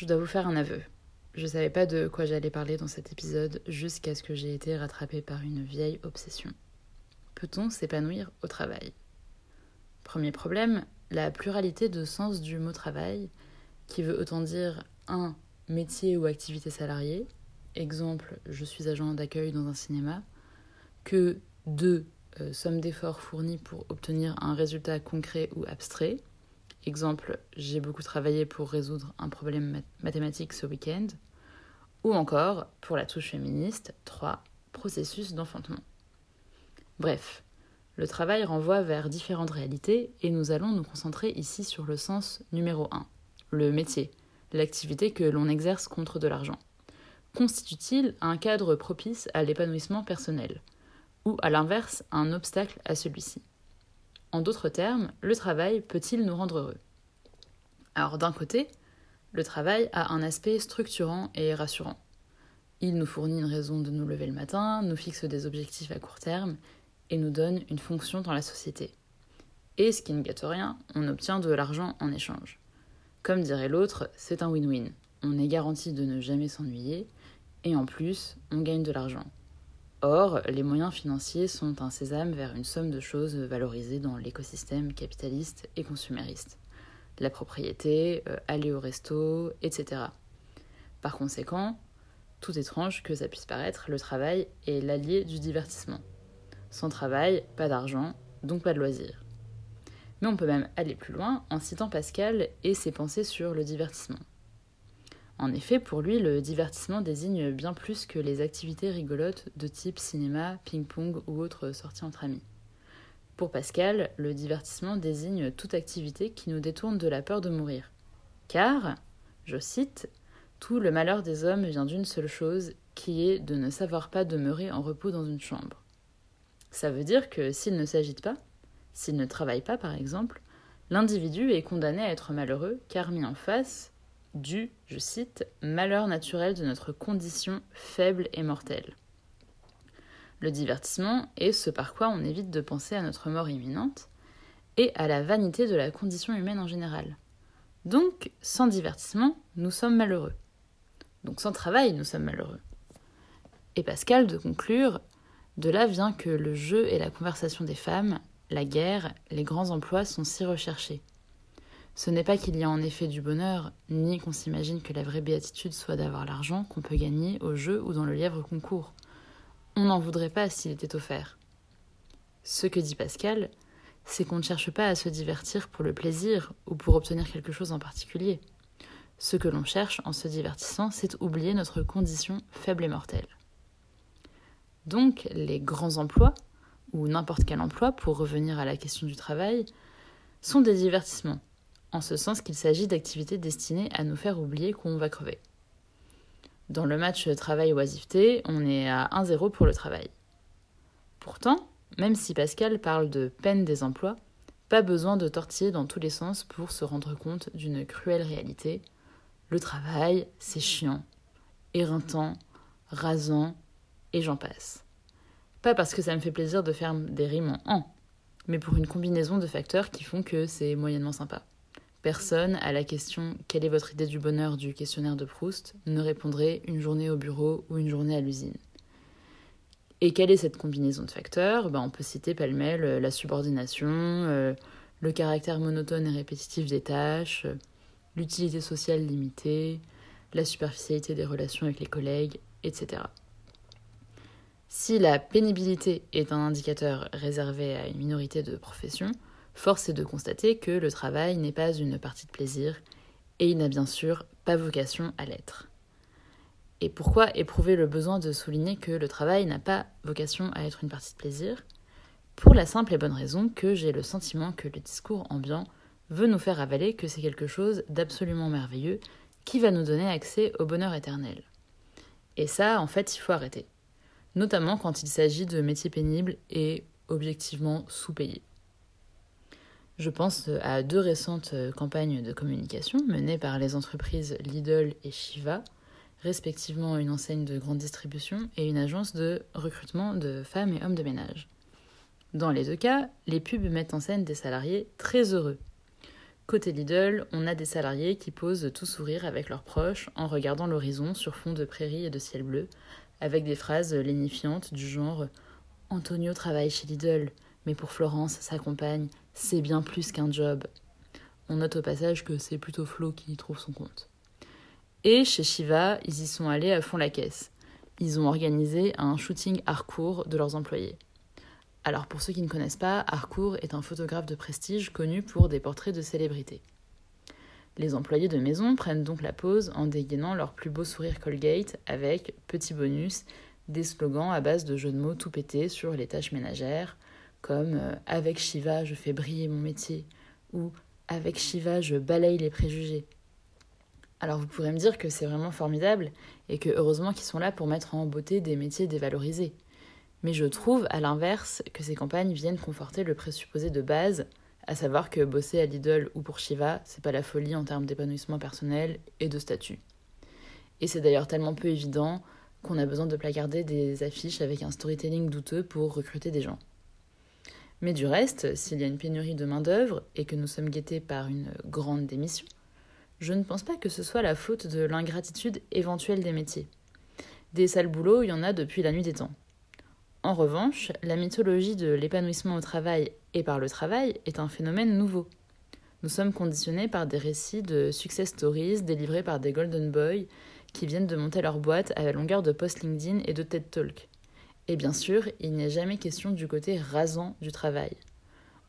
Je dois vous faire un aveu. Je savais pas de quoi j'allais parler dans cet épisode jusqu'à ce que j'ai été rattrapée par une vieille obsession. Peut-on s'épanouir au travail? Premier problème, la pluralité de sens du mot travail, qui veut autant dire un métier ou activité salariée, exemple je suis agent d'accueil dans un cinéma, que deux euh, somme d'efforts fournis pour obtenir un résultat concret ou abstrait, exemple j'ai beaucoup travaillé pour résoudre un problème mathématique ce week-end, ou encore, pour la touche féministe, 3. Processus d'enfantement. Bref, le travail renvoie vers différentes réalités et nous allons nous concentrer ici sur le sens numéro 1, le métier, l'activité que l'on exerce contre de l'argent. Constitue-t-il un cadre propice à l'épanouissement personnel? Ou à l'inverse un obstacle à celui-ci? En d'autres termes, le travail peut-il nous rendre heureux? Alors d'un côté, le travail a un aspect structurant et rassurant. Il nous fournit une raison de nous lever le matin, nous fixe des objectifs à court terme et nous donne une fonction dans la société. Et ce qui ne gâte rien, on obtient de l'argent en échange. Comme dirait l'autre, c'est un win-win. On est garanti de ne jamais s'ennuyer et en plus, on gagne de l'argent. Or, les moyens financiers sont un sésame vers une somme de choses valorisées dans l'écosystème capitaliste et consumériste la propriété, euh, aller au resto, etc. Par conséquent, tout étrange que ça puisse paraître, le travail est l'allié du divertissement. Sans travail, pas d'argent, donc pas de loisirs. Mais on peut même aller plus loin en citant Pascal et ses pensées sur le divertissement. En effet, pour lui, le divertissement désigne bien plus que les activités rigolotes de type cinéma, ping-pong ou autres sorties entre amis. Pour Pascal, le divertissement désigne toute activité qui nous détourne de la peur de mourir. Car, je cite, tout le malheur des hommes vient d'une seule chose, qui est de ne savoir pas demeurer en repos dans une chambre. Ça veut dire que s'il ne s'agite pas, s'il ne travaille pas par exemple, l'individu est condamné à être malheureux car mis en face du, je cite, malheur naturel de notre condition faible et mortelle. Le divertissement est ce par quoi on évite de penser à notre mort imminente et à la vanité de la condition humaine en général. Donc, sans divertissement, nous sommes malheureux. Donc, sans travail, nous sommes malheureux. Et Pascal de conclure De là vient que le jeu et la conversation des femmes, la guerre, les grands emplois sont si recherchés. Ce n'est pas qu'il y a en effet du bonheur, ni qu'on s'imagine que la vraie béatitude soit d'avoir l'argent qu'on peut gagner au jeu ou dans le lièvre concours. On n'en voudrait pas s'il était offert. Ce que dit Pascal, c'est qu'on ne cherche pas à se divertir pour le plaisir ou pour obtenir quelque chose en particulier. Ce que l'on cherche en se divertissant, c'est oublier notre condition faible et mortelle. Donc, les grands emplois, ou n'importe quel emploi, pour revenir à la question du travail, sont des divertissements, en ce sens qu'il s'agit d'activités destinées à nous faire oublier qu'on va crever. Dans le match travail-oisiveté, on est à 1-0 pour le travail. Pourtant, même si Pascal parle de peine des emplois, pas besoin de tortiller dans tous les sens pour se rendre compte d'une cruelle réalité. Le travail, c'est chiant, éreintant, rasant, et j'en passe. Pas parce que ça me fait plaisir de faire des rimes en en, mais pour une combinaison de facteurs qui font que c'est moyennement sympa. Personne à la question quelle est votre idée du bonheur? du questionnaire de Proust ne répondrait une journée au bureau ou une journée à l'usine. Et quelle est cette combinaison de facteurs? Ben, On peut citer pêle-mêle euh, la subordination, euh, le caractère monotone et répétitif des tâches, euh, l'utilité sociale limitée, la superficialité des relations avec les collègues, etc. Si la pénibilité est un indicateur réservé à une minorité de professions, force est de constater que le travail n'est pas une partie de plaisir et il n'a bien sûr pas vocation à l'être. Et pourquoi éprouver le besoin de souligner que le travail n'a pas vocation à être une partie de plaisir? Pour la simple et bonne raison que j'ai le sentiment que le discours ambiant veut nous faire avaler que c'est quelque chose d'absolument merveilleux qui va nous donner accès au bonheur éternel. Et ça, en fait, il faut arrêter. Notamment quand il s'agit de métiers pénibles et objectivement sous-payés. Je pense à deux récentes campagnes de communication menées par les entreprises Lidl et Shiva, respectivement une enseigne de grande distribution et une agence de recrutement de femmes et hommes de ménage. Dans les deux cas, les pubs mettent en scène des salariés très heureux. Côté Lidl, on a des salariés qui posent tout sourire avec leurs proches en regardant l'horizon sur fond de prairies et de ciel bleu, avec des phrases lénifiantes du genre Antonio travaille chez Lidl, mais pour Florence, sa compagne, c'est bien plus qu'un job. On note au passage que c'est plutôt Flo qui y trouve son compte. Et chez Shiva, ils y sont allés à fond la caisse. Ils ont organisé un shooting Harcourt de leurs employés. Alors pour ceux qui ne connaissent pas, Harcourt est un photographe de prestige connu pour des portraits de célébrités. Les employés de maison prennent donc la pose en dégainant leur plus beau sourire Colgate avec, petit bonus, des slogans à base de jeux de mots tout pétés sur les tâches ménagères, comme euh, Avec Shiva, je fais briller mon métier ou Avec Shiva, je balaye les préjugés. Alors vous pourrez me dire que c'est vraiment formidable et que heureusement qu'ils sont là pour mettre en beauté des métiers dévalorisés. Mais je trouve, à l'inverse, que ces campagnes viennent conforter le présupposé de base, à savoir que bosser à Lidl ou pour Shiva, c'est pas la folie en termes d'épanouissement personnel et de statut. Et c'est d'ailleurs tellement peu évident qu'on a besoin de placarder des affiches avec un storytelling douteux pour recruter des gens. Mais du reste, s'il y a une pénurie de main-d'œuvre et que nous sommes guettés par une grande démission, je ne pense pas que ce soit la faute de l'ingratitude éventuelle des métiers. Des sales boulots, il y en a depuis la nuit des temps. En revanche, la mythologie de l'épanouissement au travail et par le travail est un phénomène nouveau. Nous sommes conditionnés par des récits de success stories délivrés par des golden boys qui viennent de monter leur boîte à la longueur de post LinkedIn et de TED Talk. Et bien sûr, il n'est jamais question du côté rasant du travail.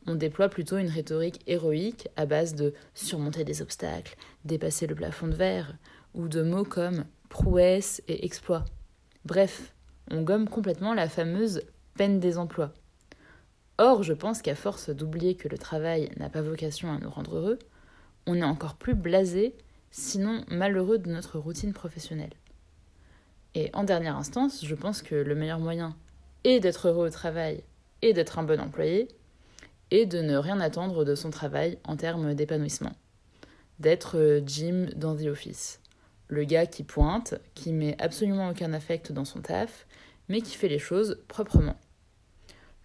On déploie plutôt une rhétorique héroïque à base de surmonter des obstacles, dépasser le plafond de verre, ou de mots comme prouesse et exploit. Bref, on gomme complètement la fameuse peine des emplois. Or, je pense qu'à force d'oublier que le travail n'a pas vocation à nous rendre heureux, on est encore plus blasé, sinon malheureux de notre routine professionnelle. Et en dernière instance, je pense que le meilleur moyen est d'être heureux au travail et d'être un bon employé, est de ne rien attendre de son travail en termes d'épanouissement. D'être Jim dans The Office le gars qui pointe, qui met absolument aucun affect dans son taf, mais qui fait les choses proprement.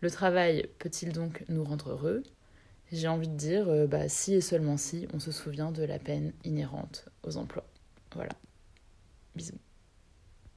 Le travail peut-il donc nous rendre heureux? J'ai envie de dire, euh, bah, si et seulement si on se souvient de la peine inhérente aux emplois. Voilà. Bisous.